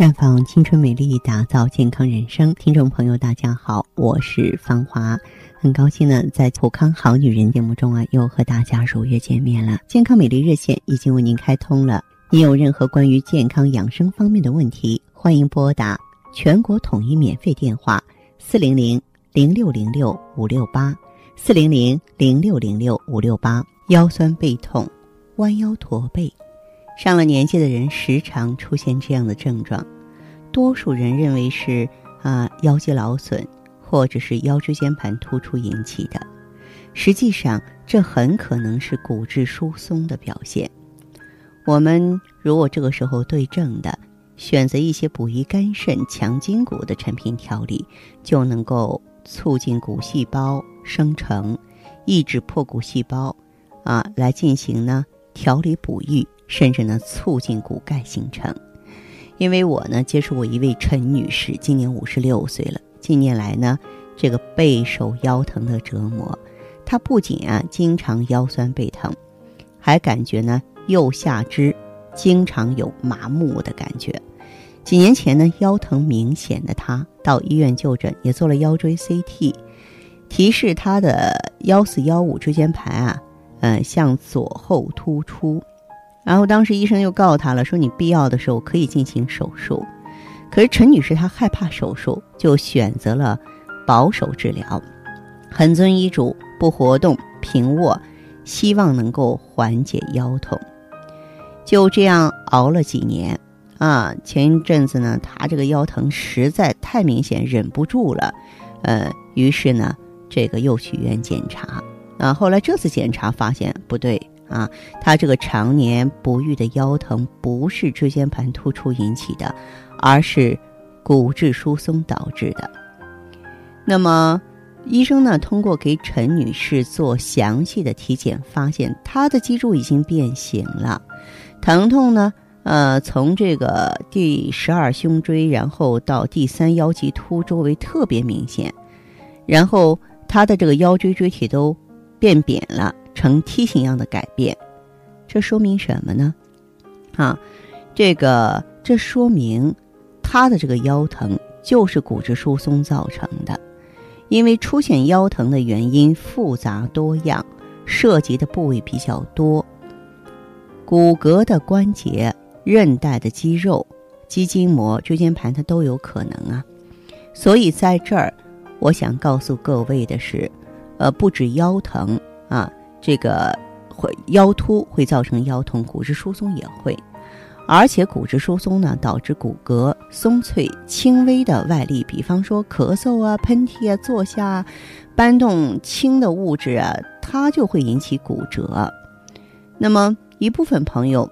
绽放青春美丽，打造健康人生。听众朋友，大家好，我是芳华，很高兴呢，在普康好女人节目中啊，又和大家如约见面了。健康美丽热线已经为您开通了，您有任何关于健康养生方面的问题，欢迎拨打全国统一免费电话四零零零六零六五六八四零零零六零六五六八。腰酸背痛、弯腰驼背。上了年纪的人时常出现这样的症状，多数人认为是啊腰肌劳损或者是腰椎间盘突出引起的，实际上这很可能是骨质疏松的表现。我们如果这个时候对症的选择一些补益肝肾、强筋骨的产品调理，就能够促进骨细胞生成，抑制破骨细胞，啊来进行呢调理补益。甚至呢，促进骨钙形成。因为我呢接触过一位陈女士，今年五十六岁了。近年来呢，这个备受腰疼的折磨，她不仅啊经常腰酸背疼，还感觉呢右下肢经常有麻木的感觉。几年前呢，腰疼明显的她到医院就诊，也做了腰椎 CT，提示她的幺四幺五椎间盘啊，呃向左后突出。然后当时医生又告诉他了，说你必要的时候可以进行手术。可是陈女士她害怕手术，就选择了保守治疗，很遵医嘱，不活动，平卧，希望能够缓解腰痛。就这样熬了几年啊，前一阵子呢，她这个腰疼实在太明显，忍不住了，呃，于是呢，这个又去医院检查啊。后来这次检查发现不对。啊，他这个常年不愈的腰疼不是椎间盘突出引起的，而是骨质疏松导致的。那么，医生呢通过给陈女士做详细的体检，发现她的脊柱已经变形了，疼痛呢，呃，从这个第十二胸椎，然后到第三腰棘突周围特别明显，然后她的这个腰椎椎体都变扁了。呈梯形样的改变，这说明什么呢？啊，这个这说明他的这个腰疼就是骨质疏松造成的。因为出现腰疼的原因复杂多样，涉及的部位比较多，骨骼的关节、韧带的肌肉、肌筋膜、椎间盘它都有可能啊。所以在这儿，我想告诉各位的是，呃，不止腰疼啊。这个会腰突会造成腰痛，骨质疏松也会，而且骨质疏松呢导致骨骼松脆，轻微的外力，比方说咳嗽啊、喷嚏啊、坐下、搬动轻的物质啊，它就会引起骨折。那么一部分朋友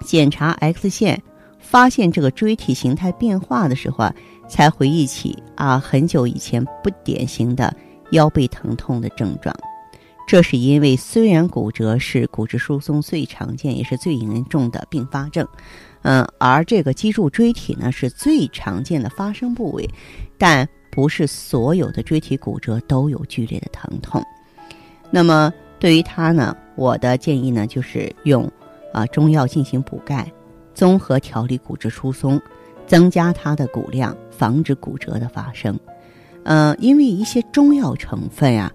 检查 X 线发现这个椎体形态变化的时候啊，才回忆起啊很久以前不典型的腰背疼痛的症状。这是因为，虽然骨折是骨质疏松最常见也是最严重的并发症，嗯，而这个脊柱椎体呢是最常见的发生部位，但不是所有的椎体骨折都有剧烈的疼痛。那么对于它呢，我的建议呢就是用啊中药进行补钙，综合调理骨质疏松，增加它的骨量，防止骨折的发生。嗯，因为一些中药成分呀。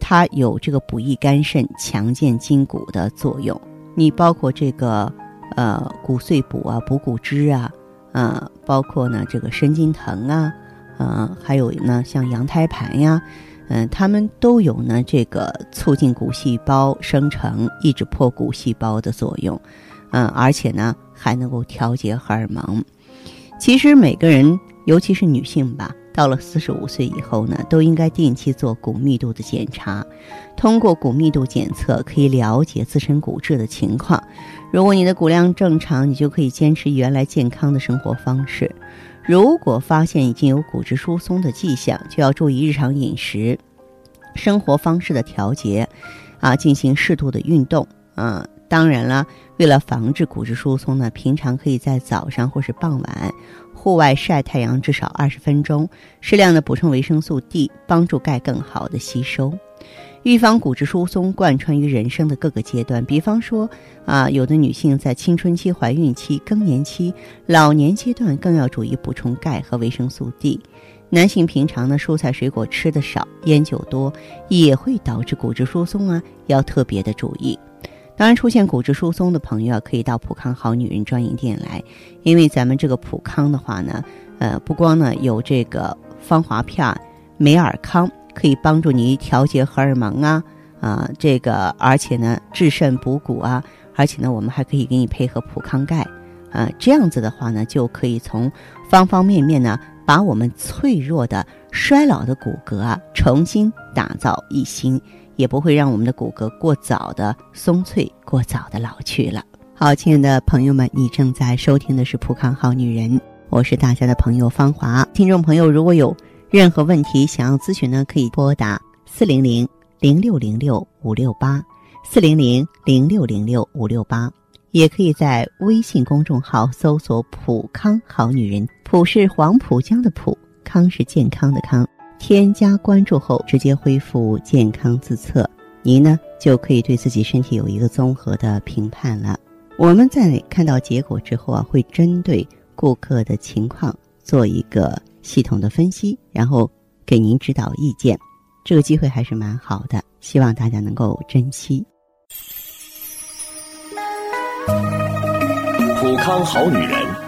它有这个补益肝肾、强健筋骨的作用。你包括这个呃骨碎补啊、补骨脂啊，呃，包括呢这个生筋藤啊，呃，还有呢像羊胎盘呀，嗯，它们都有呢这个促进骨细胞生成、抑制破骨细胞的作用。嗯，而且呢还能够调节荷尔蒙。其实每个人，尤其是女性吧。到了四十五岁以后呢，都应该定期做骨密度的检查。通过骨密度检测，可以了解自身骨质的情况。如果你的骨量正常，你就可以坚持原来健康的生活方式。如果发现已经有骨质疏松的迹象，就要注意日常饮食、生活方式的调节，啊，进行适度的运动。啊，当然了，为了防止骨质疏松呢，平常可以在早上或是傍晚。户外晒太阳至少二十分钟，适量的补充维生素 D，帮助钙更好的吸收。预防骨质疏松贯穿于人生的各个阶段，比方说啊，有的女性在青春期、怀孕期、更年期、老年阶段更要注意补充钙和维生素 D。男性平常呢，蔬菜水果吃的少，烟酒多，也会导致骨质疏松啊，要特别的注意。当然，出现骨质疏松的朋友啊，可以到普康好女人专营店来，因为咱们这个普康的话呢，呃，不光呢有这个芳华片、美尔康。可以帮助你调节荷尔蒙啊，啊，这个而且呢治肾补骨啊，而且呢我们还可以给你配合普康钙，啊，这样子的话呢就可以从方方面面呢把我们脆弱的衰老的骨骼啊重新打造一新，也不会让我们的骨骼过早的松脆，过早的老去了。好，亲爱的朋友们，你正在收听的是普康好女人，我是大家的朋友芳华。听众朋友如果有。任何问题想要咨询呢，可以拨打四零零零六零六五六八，四零零零六零六五六八，也可以在微信公众号搜索“普康好女人”，普是黄浦江的浦，康是健康的康。添加关注后，直接恢复健康自测，您呢就可以对自己身体有一个综合的评判了。我们在看到结果之后啊，会针对顾客的情况做一个。系统的分析，然后给您指导意见，这个机会还是蛮好的，希望大家能够珍惜。普康好女人，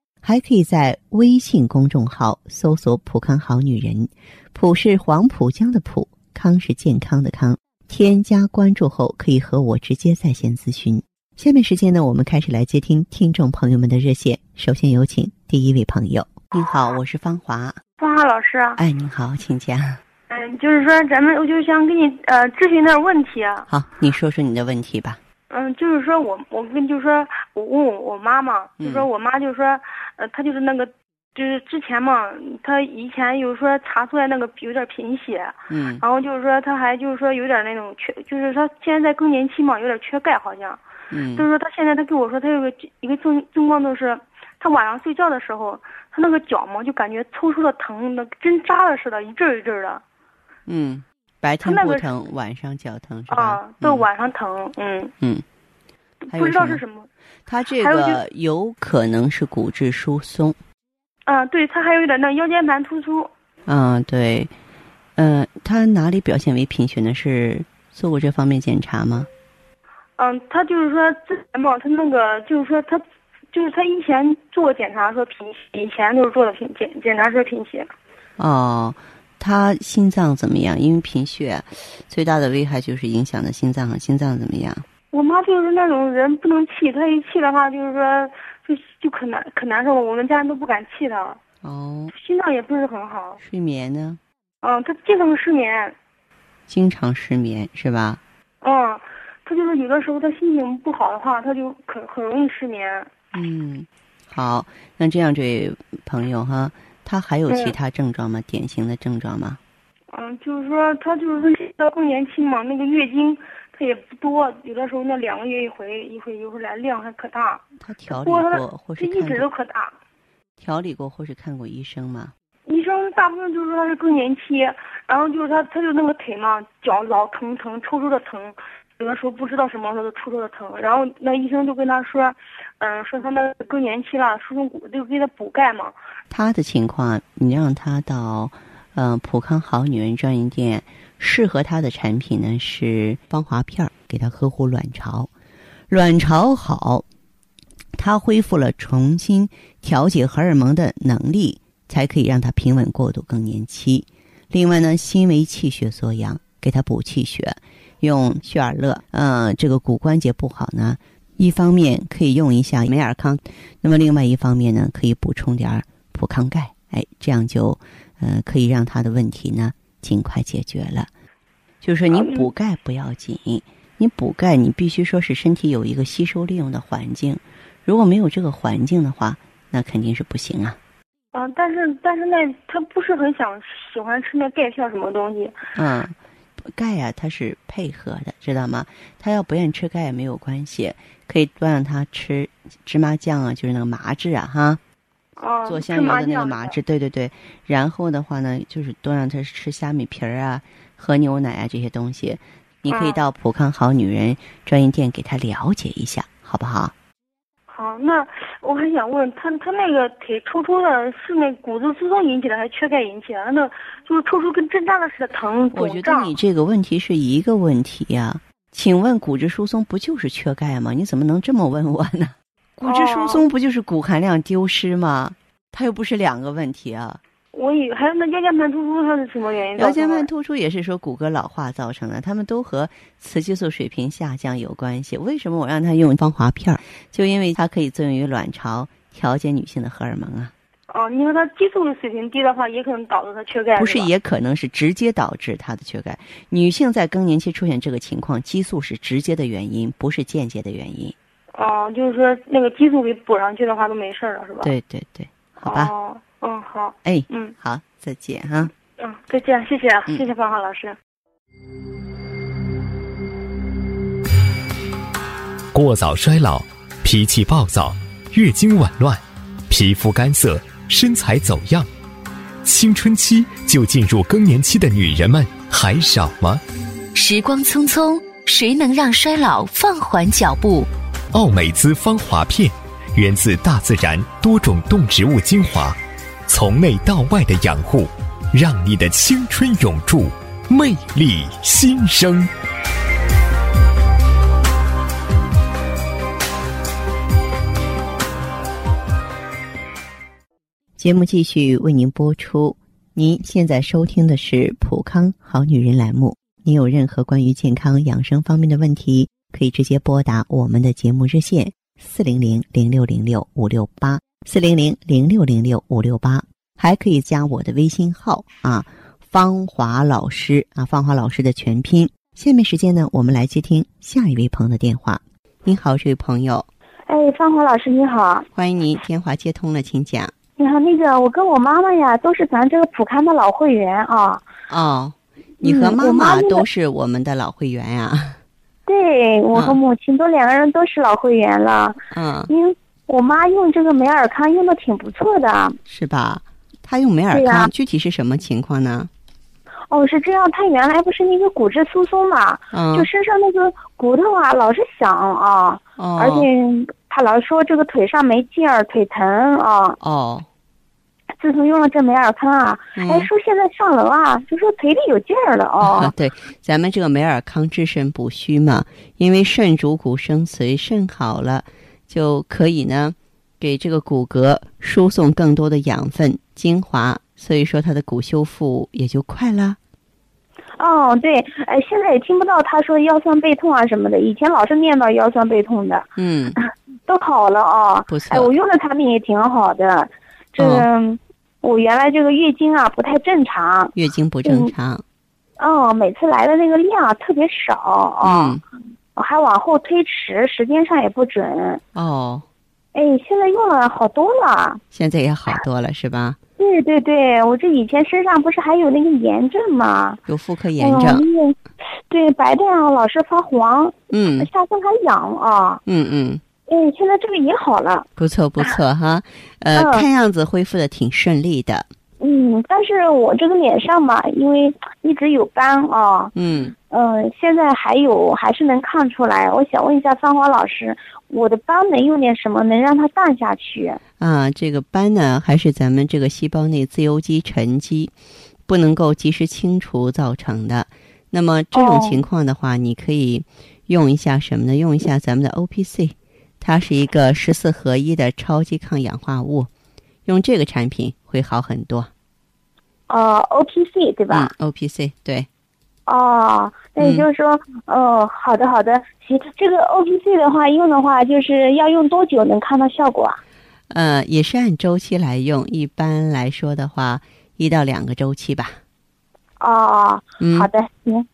还可以在微信公众号搜索“浦康好女人”，浦是黄浦江的浦，康是健康的康。添加关注后可以和我直接在线咨询。下面时间呢，我们开始来接听听众朋友们的热线。首先有请第一位朋友，您好，我是芳华。芳华老师，哎，你好，请讲。嗯，就是说，咱们我就想给你呃咨询点问题啊。好，你说说你的问题吧。嗯，就是说我我跟就是说我问我我妈嘛，就说我妈就是说，呃，她就是那个，就是之前嘛，她以前有说查出来那个有点贫血，嗯，然后就是说她还就是说有点那种缺，就是她现在在更年期嘛，有点缺钙好像，嗯，就是说她现在她跟我说她有个一个症症状就是。她晚上睡觉的时候，她那个脚嘛，就感觉抽抽的疼，那针扎了似的，一阵一阵的。嗯，白天不疼，晚上脚疼是吧？啊，对，晚上疼，嗯。嗯。不知道是什么。他这个有可能是骨质疏松。嗯，对他还有点那腰间盘突出。嗯，对。嗯，他哪里表现为贫血呢？是做过这方面检查吗？嗯，他就是说之前嘛，他那个就是说他。就是他以前做过检查说贫血，以前都是做的贫检检查说贫血。哦，他心脏怎么样？因为贫血最大的危害就是影响的心脏，心脏怎么样？我妈就是那种人不能气，她一气的话就是说就就可难可难受了，我们家人都不敢气她。哦。心脏也不是很好。睡眠呢？嗯，她经常失眠。经常失眠是吧？嗯，她就是有的时候她心情不好的话，她就很很容易失眠。嗯，好，那这样这位朋友哈，他还有其他症状吗？典型的症状吗？嗯，就是说他就是到更年期嘛，那个月经他也不多，有的时候那两个月一回，一回一回来，量还可大。他调理过或是一直都可大。调理过或是看过医生吗？医生大部分就是说他是更年期，然后就是他他就那个腿嘛，脚老疼疼，抽抽的疼。有的时候不知道什么时候抽抽的疼，然后那医生就跟他说，嗯，说他那更年期了，疏松骨，就给他补钙嘛。他的情况，你让他到，嗯，普康好女人专营店，适合他的产品呢是芳华片儿，给他呵护卵巢。卵巢好，他恢复了重新调节荷尔蒙的能力，才可以让他平稳过渡更年期。另外呢，心为气血所养，给他补气血，用血尔乐。呃，这个骨关节不好呢，一方面可以用一下美尔康，那么另外一方面呢，可以补充点普康钙。哎，这样就呃可以让他的问题呢尽快解决了。就是说，你补钙不要紧，你补钙你必须说是身体有一个吸收利用的环境。如果没有这个环境的话，那肯定是不行啊。啊，但是但是那他不是很想喜欢吃那钙片什么东西。嗯，钙啊，它是配合的，知道吗？他要不愿意吃钙也没有关系，可以多让他吃芝麻酱啊，就是那个麻质啊，哈。做香油的那个麻质，对对对。然后的话呢，就是多让他吃虾米皮儿啊、喝牛奶啊这些东西。你可以到普康好女人专业店给他了解一下，好不好？好，那我还想问他，他那个腿抽抽的，是那骨质疏松引起的，还是缺钙引起的？那就是抽抽跟针扎的似的疼。我觉得你这个问题是一个问题呀。请问骨质疏松不就是缺钙吗？你怎么能这么问我呢？骨质疏松不就是骨含量丢失吗？它又不是两个问题啊。我以还有那腰间盘突出，它是什么原因？腰间盘突出也是说骨骼老化造成的，他们都和雌激素水平下降有关系。为什么我让他用芳华片儿？就因为它可以作用于卵巢，调节女性的荷尔蒙啊。哦，你说它激素的水平低的话，也可能导致它缺钙。不是，也可能是直接导致它的缺钙。女性在更年期出现这个情况，激素是直接的原因，不是间接的原因。哦，就是说那个激素给补上去的话，都没事了，是吧？对对对，好吧。哦。嗯，好，哎，嗯，好，再见哈。嗯，再见，谢谢，谢谢芳华老师。过早衰老，脾气暴躁，月经紊乱，皮肤干涩，身材走样，青春期就进入更年期的女人们还少吗？时光匆匆，谁能让衰老放缓脚步？奥美姿芳华片，源自大自然多种动植物精华。从内到外的养护，让你的青春永驻，魅力新生。节目继续为您播出。您现在收听的是《普康好女人》栏目。您有任何关于健康养生方面的问题，可以直接拨打我们的节目热线：四零零零六零六五六八。四零零零六零六五六八，还可以加我的微信号啊，芳华老师啊，芳华老师的全拼。下面时间呢，我们来接听下一位朋友的电话。您好，这位朋友。哎，芳华老师你好，欢迎您，电话接通了，请讲。你好，那个我跟我妈妈呀，都是咱这个普康的老会员啊。哦，你和妈妈都是我们的老会员呀？对，我和母亲都两个人都是老会员了。嗯。因我妈用这个美尔康用的挺不错的，是吧？她用美尔康具体是什么情况呢？哦，是这样，她原来不是那个骨质疏松嘛，就身上那个骨头啊老是响啊，而且她老说这个腿上没劲儿，腿疼啊。哦。自从用了这美尔康啊，哎，说现在上楼啊，就说腿里有劲儿了哦。对，咱们这个美尔康治肾补虚嘛，因为肾主骨生髓，肾好了。就可以呢，给这个骨骼输送更多的养分精华，所以说它的骨修复也就快了。哦，对，哎，现在也听不到他说腰酸背痛啊什么的，以前老是念叨腰酸背痛的。嗯，都好了啊。不错。哎，我用的产品也挺好的。这个我原来这个月经啊不太正常。月经不正常。哦，每次来的那个量特别少啊。嗯。还往后推迟，时间上也不准。哦，哎，现在用了好多了。现在也好多了，是吧？对对对，我这以前身上不是还有那个炎症吗？有妇科炎症。对，白带啊老是发黄。嗯。下身还痒啊。嗯嗯。哎，现在这个也好了。不错不错哈，呃，看样子恢复的挺顺利的。嗯，但是我这个脸上嘛，因为一直有斑啊。嗯。嗯，现在还有还是能看出来。我想问一下芳华老师，我的斑能用点什么能让它淡下去？啊，这个斑呢，还是咱们这个细胞内自由基沉积，不能够及时清除造成的。那么这种情况的话，你可以用一下什么呢？用一下咱们的 O P C，它是一个十四合一的超级抗氧化物，用这个产品会好很多。哦，O P C 对吧？O P C 对。哦，那也就是说，哦，好的好的，行，这个 O P C 的话用的话，就是要用多久能看到效果啊？呃，也是按周期来用，一般来说的话，一到两个周期吧。哦，好的，行。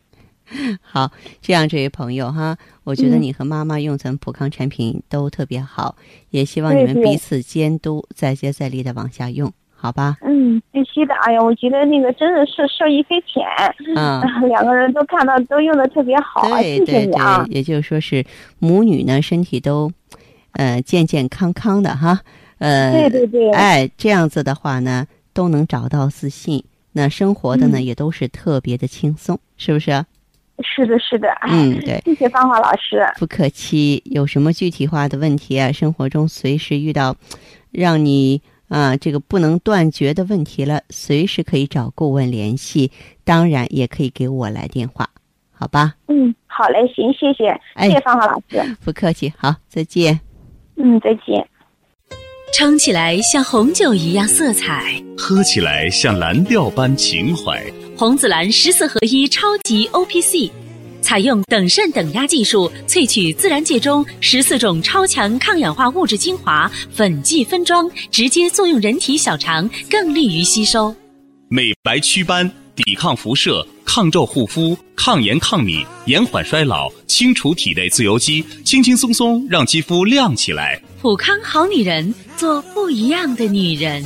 好，这样这位朋友哈，我觉得你和妈妈用咱们普康产品都特别好，也希望你们彼此监督，再接再厉的往下用，好吧？嗯，必须的。哎呀，我觉得那个真的是受益匪浅。嗯，两个人都看到都用的特别好，谢谢你啊。也就是说是母女呢，身体都呃健健康康的哈。呃，对对对。哎，这样子的话呢，都能找到自信，那生活的呢也都是特别的轻松，是不是？是的，是的，嗯，对，谢谢芳华老师。不客气，有什么具体化的问题啊？生活中随时遇到，让你啊这个不能断绝的问题了，随时可以找顾问联系，当然也可以给我来电话，好吧？嗯，好嘞，行，谢谢，谢谢方华老师。不客气，好，再见。嗯，再见。撑起来像红酒一样色彩，喝起来像蓝调般情怀。红紫蓝十四合一超级 O P C，采用等渗等压技术萃取自然界中十四种超强抗氧化物质精华，粉剂分装，直接作用人体小肠，更利于吸收。美白祛斑，抵抗辐射，抗皱护肤，抗炎抗敏，延缓衰老，清除体内自由基，轻轻松松让肌肤亮起来。普康好女人，做不一样的女人。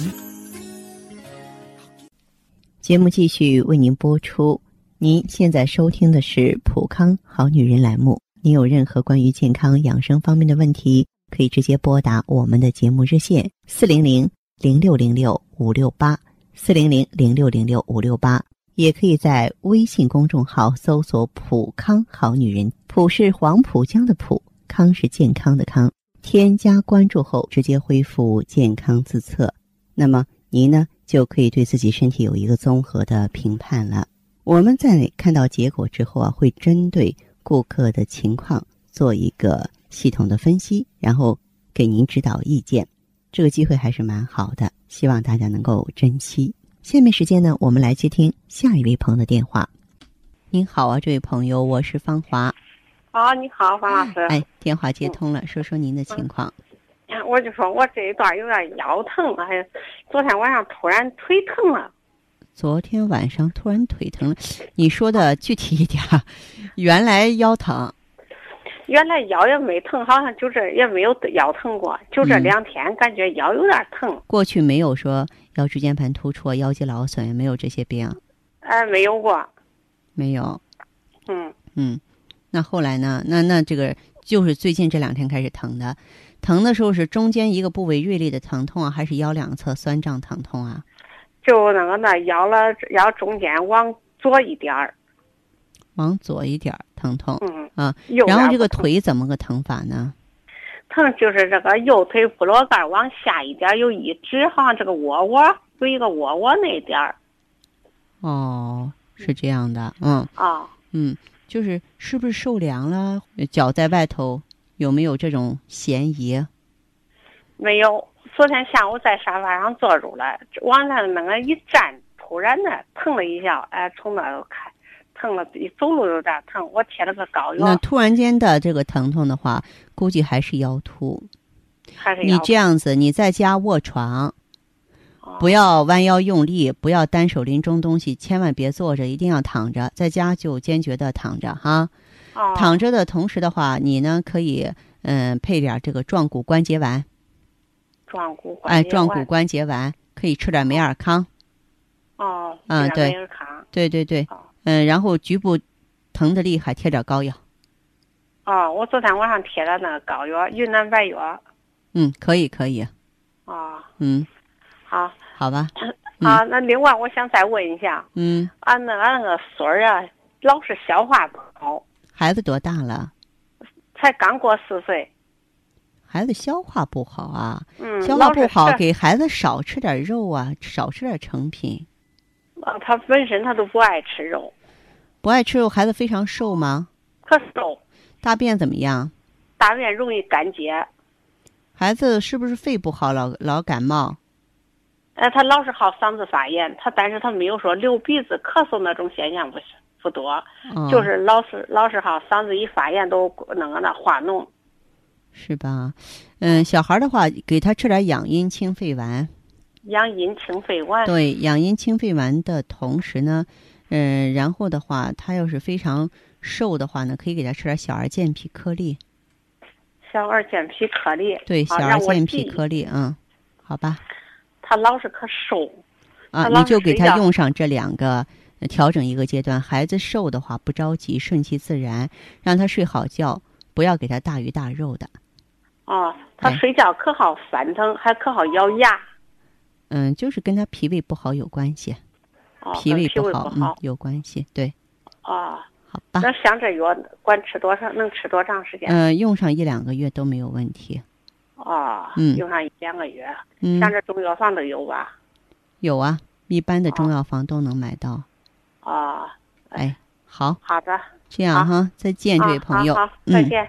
节目继续为您播出。您现在收听的是《普康好女人》栏目。您有任何关于健康养生方面的问题，可以直接拨打我们的节目热线四零零零六零六五六八四零零零六零六五六八，也可以在微信公众号搜索“普康好女人”，普是黄浦江的浦，康是健康的康。添加关注后，直接恢复健康自测。那么您呢？就可以对自己身体有一个综合的评判了。我们在看到结果之后啊，会针对顾客的情况做一个系统的分析，然后给您指导意见。这个机会还是蛮好的，希望大家能够珍惜。下面时间呢，我们来接听下一位朋友的电话。您好啊，这位朋友，我是芳华。啊，你好，方老师。哎，电话接通了，说说您的情况。我就说我这一段有点腰疼，还昨天晚上突然腿疼了。昨天晚上突然腿疼了，你说的具体一点。原来腰疼，原来腰也没疼，好像就这也没有腰疼过，就这两天感觉腰有点疼。过去没有说腰椎间盘突出、腰肌劳损，也没有这些病。哎，没有过。没有。嗯嗯，那后来呢？那那这个就是最近这两天开始疼的。疼的时候是中间一个部位锐利的疼痛啊，还是腰两侧酸胀疼痛啊？就那个那腰了腰中间往左一点儿，往左一点儿疼痛。嗯啊，然后这个腿怎么个疼法呢？疼就是这个右腿部落盖往下一点有一指，好像这个窝窝有一个窝窝那点儿。哦，是这样的，嗯啊，嗯，就是是不是受凉了？脚在外头。有没有这种嫌疑？没有。昨天下午在沙发上坐住了，往那那个一站，突然的疼了一下，哎，从那儿开，疼了，一走路有点疼。我贴了个膏药。那突然间的这个疼痛的话，估计还是腰突。还是你这样子，你在家卧床，不要弯腰用力，不要单手拎重东西，千万别坐着，一定要躺着。在家就坚决的躺着哈。躺着的同时的话，你呢可以嗯配点这个壮骨关节丸。壮骨哎，壮骨关节丸可以吃点美尔康。哦，嗯对，美尔康。对对对，嗯，然后局部疼的厉害，贴点膏药。哦，我昨天晚上贴了那个膏药，云南白药。嗯，可以可以。哦。嗯。好。好吧。啊，那另外我想再问一下。嗯。俺那俺那个孙儿啊，老是消化不好。孩子多大了？才刚过四岁。孩子消化不好啊？嗯，消化不好，给孩子少吃点肉啊，少吃点成品。啊，他本身他都不爱吃肉。不爱吃肉，孩子非常瘦吗？可瘦。大便怎么样？大便容易干结。孩子是不是肺不好，老老感冒？哎，他老是好嗓子发炎，他但是他没有说流鼻子、咳嗽那种现象，不是不多，就是老是老是好嗓子一发炎都那个那化脓。是吧？嗯，小孩的话，给他吃点养阴清肺丸。养阴清肺丸。对，养阴清肺丸的同时呢，嗯，然后的话，他要是非常瘦的话呢，可以给他吃点小儿健脾颗粒。小儿健脾颗粒。对，小儿健脾颗粒，嗯，好吧。他老是可瘦。啊，你就给他用上这两个，调整一个阶段。孩子瘦的话，不着急，顺其自然，让他睡好觉，不要给他大鱼大肉的。哦，他睡觉可好翻腾，还可好咬牙。嗯，就是跟他脾胃不好有关系。哦，脾胃不好，嗯，有关系，对。哦，好吧。那像这药，管吃多少？能吃多长时间？嗯，用上一两个月都没有问题。哦，嗯，用上一两个月。嗯，像这中药房都有吧？有啊，一般的中药房都能买到。哦，哎，好。好的。这样哈，再见，这位朋友。好，再见。